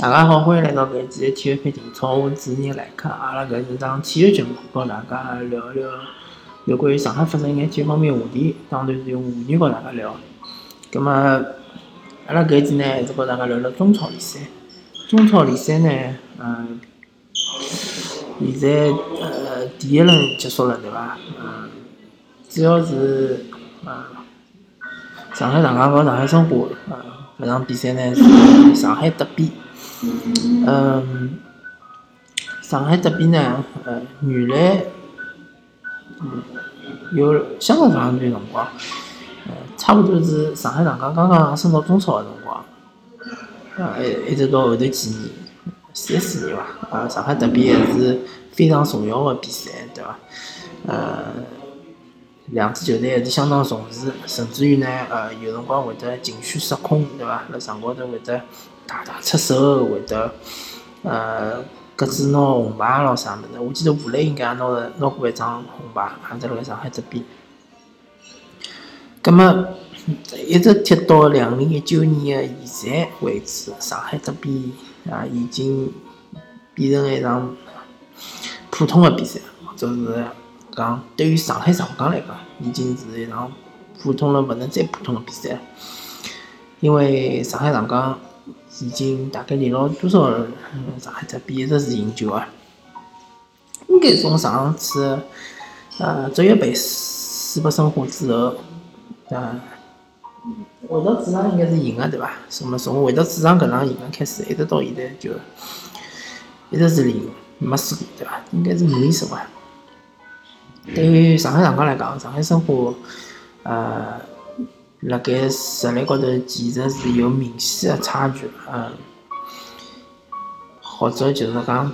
大家好，欢迎来到搿一期的体育配体操，我主持人来客。阿拉搿是档体育节目，和大家聊聊有关于上海发生一眼体育方面话题，当然是用沪语和大家聊。葛末阿拉搿一期呢，还是和大家聊聊中超联赛。中超联赛呢，嗯，现在呃第一轮结束了，对伐？嗯，主要是嗯，上海上港和上海申花，嗯，搿场比赛呢是上海德比。嗯，上海这边呢，呃，原来嗯有相当长一段辰光，呃，差不多是上海上港刚刚升到中超的辰光，啊，一直到后头几年，三四年吧，啊，上海德比还是非常重要的比赛，对伐？呃，两支球队还是相当重视，甚至于呢，呃，有辰光会得情绪失控，对伐？辣场高头会得。大打出手，会得呃，各自拿红牌咯啥物事。我记得吴磊应该也拿了拿过一张红牌，还在辣上海这边。葛末一直踢到两零一九年的现在为止，上海这边啊已经变成了一场普通的比赛，或者是讲对于上海上港来讲，已经是一场普通了勿能再普通的比赛了，因为上海上港。已经大概连了多少？上海这边一直是赢球啊！应该从上次呃职业杯输拨申花之后，呃，回到主场应该是赢的对伐？什么从回到主场搿场赢的开始，一直到现在就一直是赢，没输过对伐？应该是五连胜啊！对于上海上港来讲，上海申花呃。辣盖实力高头，其实是有明显的差距，嗯，或者就是讲，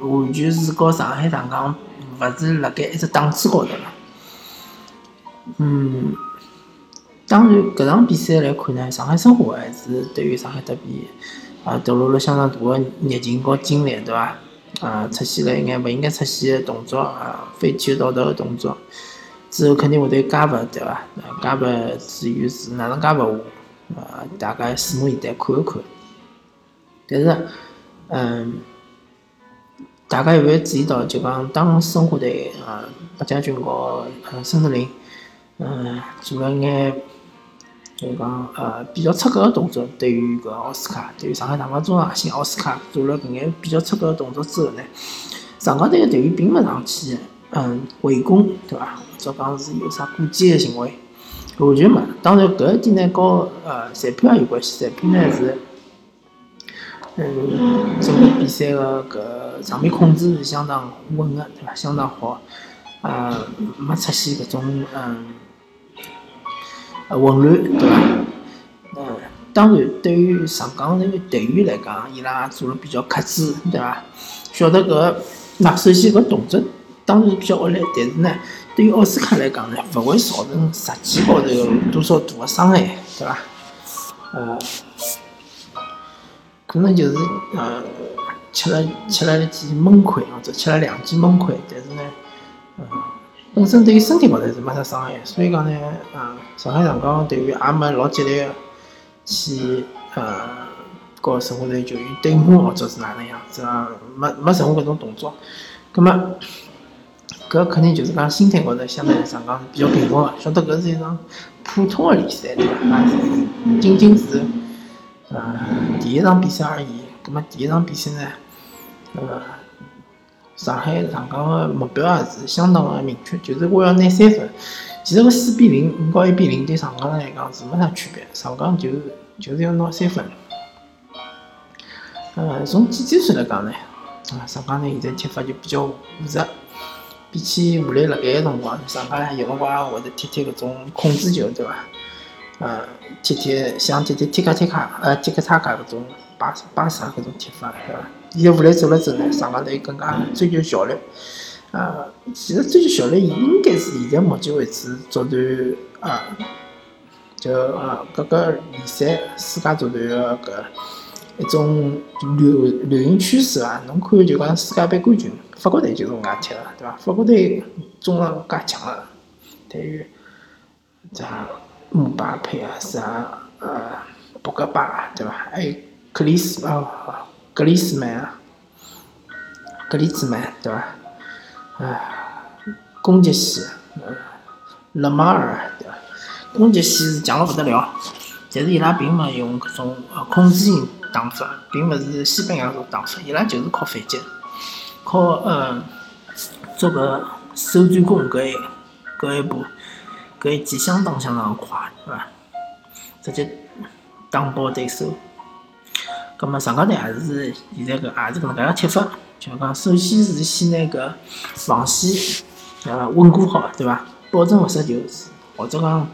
完全是和上海上港勿是辣盖一只档次高头了。嗯，当然，搿场比赛来看呢，上海申花还是对于上海德比啊投入了相当大的热情和精力，对伐？啊，出现了一眼勿应该出现的动作啊，飞球道德的动作。之后肯定会得加罚，对伐？加罚至于是哪能加罚法，呃，大家拭目以待，看一看。但是，嗯，大家有没有注意到，就讲当申花队啊，白家军和孙哲林，嗯，做了眼，就讲呃比较出格的动作，对于搿奥斯卡，对于上海上港中场型奥斯卡做了搿眼比较出格的动作之后呢，上港队的队员并没上去，嗯，围攻，对伐？者讲是有啥过激的行为，完全没。当然，搿一点呢，和呃裁判也有关系。裁判呢是，嗯，整个比赛的搿场面控制是相当稳的，对伐？相当好，呃，没出现搿种嗯，混乱，对伐？嗯，当然，对于上港那个队员来讲，伊拉做了比较克制，对伐？晓得搿，那首先搿动作当然是比较恶劣，但是呢。对于奥斯卡来讲呢，勿会造成实际高头有多少大的伤害，对伐？呃，可能就是呃吃了吃了一记闷亏，或者吃了两记闷亏，但是呢，呃，本身对于身体高头是没啥伤害，所以讲呢，呃，上海上港队员也没老激烈个去呃和申花队球员对骂或者是哪能样子啊，没没任何搿种动作，葛末。搿肯定就是讲心态高头相对来讲比较平和个，晓得搿是一场普通个联赛对伐？仅仅是呃第一场比赛而已。葛末第一场比赛呢，呃，上海上港个目标也是相当个明确，就是我要拿三分。其实搿四比零、五高一比零对上港来讲是没啥区别，上港就是就是要拿三分。呃，从技战术来讲呢，啊，上港呢现在踢法就比较务实。比起武磊辣盖个辰光，上港有辰光会得踢踢搿种控制球，对伐？呃，踢踢像踢踢踢卡踢卡，呃，踢克塔卡搿种巴巴萨搿种踢法，对伐？现在武磊走了之后呢，上港队更加追求效率。呃，其实追求效率应该是现在目前为止足坛啊，就呃各个联赛世界足坛个搿一种流流行趋势啊。侬看就讲世界杯冠军。法国队就是搿能踢个，对伐？法国队中场介强个，对于啥姆巴佩啊，啥呃博格巴，对伐？还有克里斯啊，格里斯曼啊，格里兹曼对伐？啊，攻击线，嗯，勒马尔对伐？攻击线是强了勿得了，但是伊拉并没用搿种呃控制型打法，并勿是西班牙种打法，伊拉就是靠反击，靠呃做个手转攻搿一搿一步，搿一记相当相当快，对伐？直接打爆对手。葛末上港队也是现在搿也是搿能介个踢法，就讲首先是先拿搿防线呃稳固好，对伐？保证勿失球，或者讲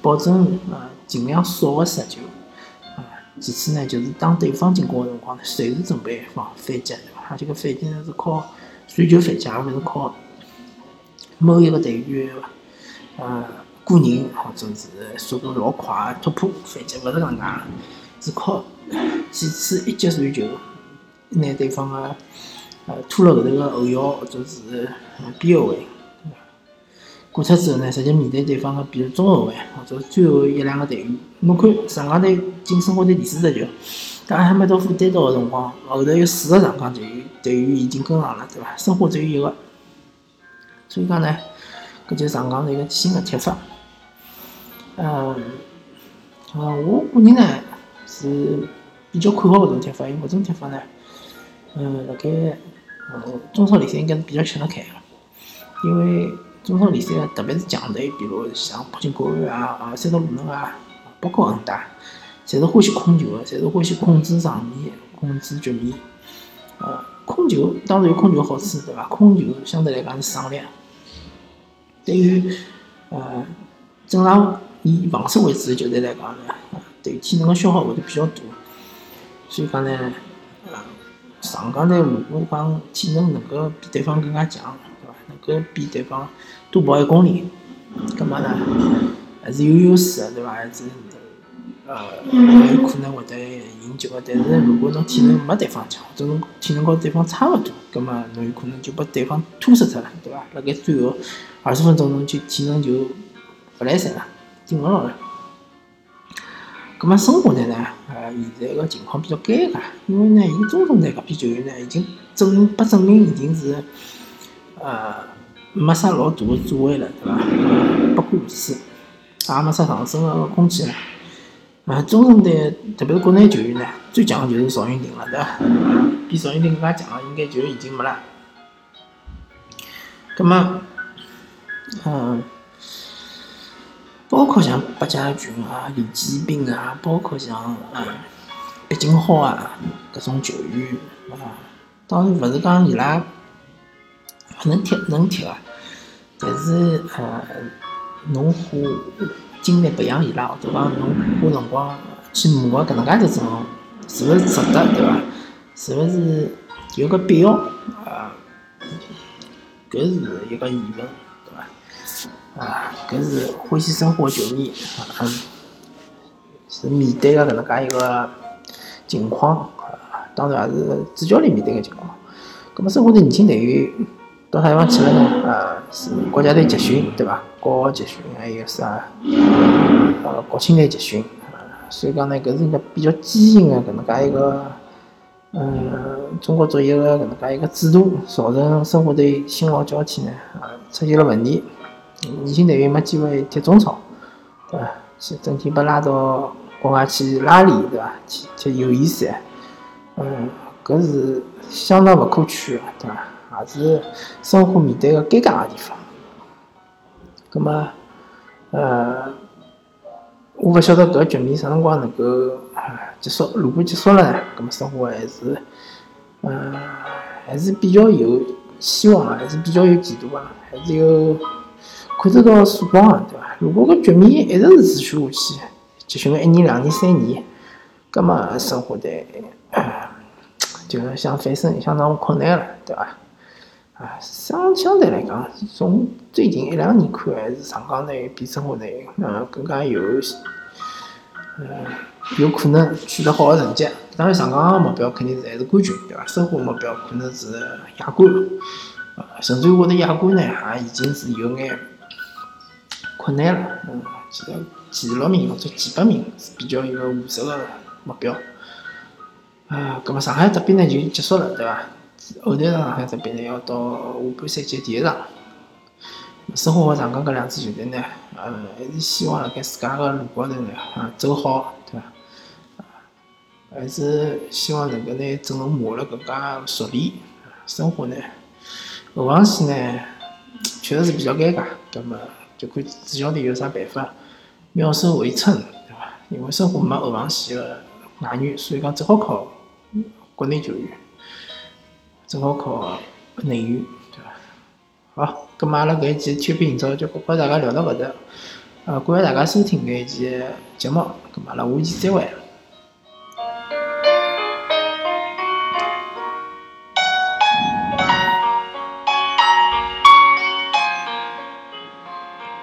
保证呃尽量少个失球。啊，其次呢，就是当对方进攻个辰光呢，随时准备防反击，对伐？而且搿反击呢是靠传球反击，而勿是靠某一个队员呃个人或者是速度老快突破反击，勿是搿能介，是靠。几次一击传球，拿对方个呃拖了后头个后腰或者是边后卫，过脱之后呢，直接面对对方个比如中后卫或者最后一两个队员。侬看上港队进申花队第四只球，当阿哈梅多夫单刀个辰光，后头有四个上港队员队员已经跟上了，对伐？申花只有一个，所以讲呢，搿就是上港队个新个踢法。嗯，呃，我个人呢是。比较看好搿种踢法，因为搿种踢法呢，嗯，辣盖呃中超联赛应该是比较吃得开个，因为中超联赛特别是强队，比如像北京国安啊、啊山东鲁能啊，包括恒大，侪是欢喜控球个，侪是欢喜控制场面、控制局面。呃，控球当然有控球好处，对伐？控球相对来讲是省力，对于呃正常以防守为主的球队来讲呢，对体能个消耗会得比较大。所以讲呢，呃，上港队如果讲体能能够比对方更加强，对伐？能够比对方多跑一公里，葛末呢还是有优势的，对伐？还是呃有可能会得赢球的。但是如果侬体能没对方强，或者侬体能和对方差勿多，葛末侬有可能就把对方拖死脱了，对伐？辣盖最后二十分钟侬就体能就勿来三了，顶勿牢了。葛末申花队呢？呃，现在个情况比较尴尬，因为呢，伊中生队搿批球员呢，已经证明不证明已经是呃没啥老大个作为了，对伐？不过如此，也没啥上升个空间了。啊，中生队特别是国内球员呢，最强个就是邵云霆了，对伐？比邵云霆更加强个应该就已经没了。葛末，嗯。包括像八家军啊、李继斌啊，包括像嗯毕金浩啊，搿种球员啊，当然勿是讲伊拉勿能踢能踢啊，但是呃，侬花精力培养伊拉，或者讲侬花辰光去磨搿能介只阵容，是勿是值得对伐？是勿是有个必要啊？搿是一个疑问。啊，搿是欢喜生活球迷，嗯，是面对个搿能介一个情况，啊，当然也是主教练面对个情况。葛末生活队年轻队员到啥地方去了呢？啊，是国家队集训，对伐？国奥集训，还有啥？呃，国青队集训，啊，所以讲呢，搿是一个比较畸形个搿能介一个，嗯，中国足协个搿能介一个制度，造成生活队新老交替呢，啊，出现了问题。年轻队员没机会踢中超，对伐？去整天被拉到国外去拉练，对伐？去踢友谊赛，嗯，搿是相当勿可取个，对伐？也是生活面对个尴尬个地方。葛末，呃，我勿晓得搿局面啥辰光能够结束。如果结束了呢？葛末生活还是，嗯，还是比较有希望个，还是比较有前途个，还是有。看得到曙光啊，对伐？如果搿局面一直是持续下去，集训个一年、两年、三年，葛末生活队就是想翻身相当困难了，对伐？啊，相相对来讲，从最近一两年看，还是上港队比生活队嗯更加有嗯有可能取得好个成绩。当然，上港个目标肯定是还是冠军，对伐？生活目标可能是亚冠，啊，甚至于我的亚冠呢，也已经是有眼。困难了，嗯，前前六名或者前八名是比较一个务实的目标。啊，葛末上海这边呢就结束了，对伐？后头上海这边呢要到下半赛季第一场。申花和上港搿两支球队呢，呃，还是希望辣盖自家个路高头呢，啊，走好，对伐？还是希望能够拿阵容磨了更加熟练。申花呢，后防线呢，确实是比较尴尬，葛末就看主教练有啥办法妙手回春，对伐？因为生活没后防线的外援，所以讲只好靠国内球员，只好靠内援，对伐？好，咁么阿拉搿一期体育频道就和大家聊到搿搭，呃，感谢大家收听搿一期节目，咁么阿拉下期再会。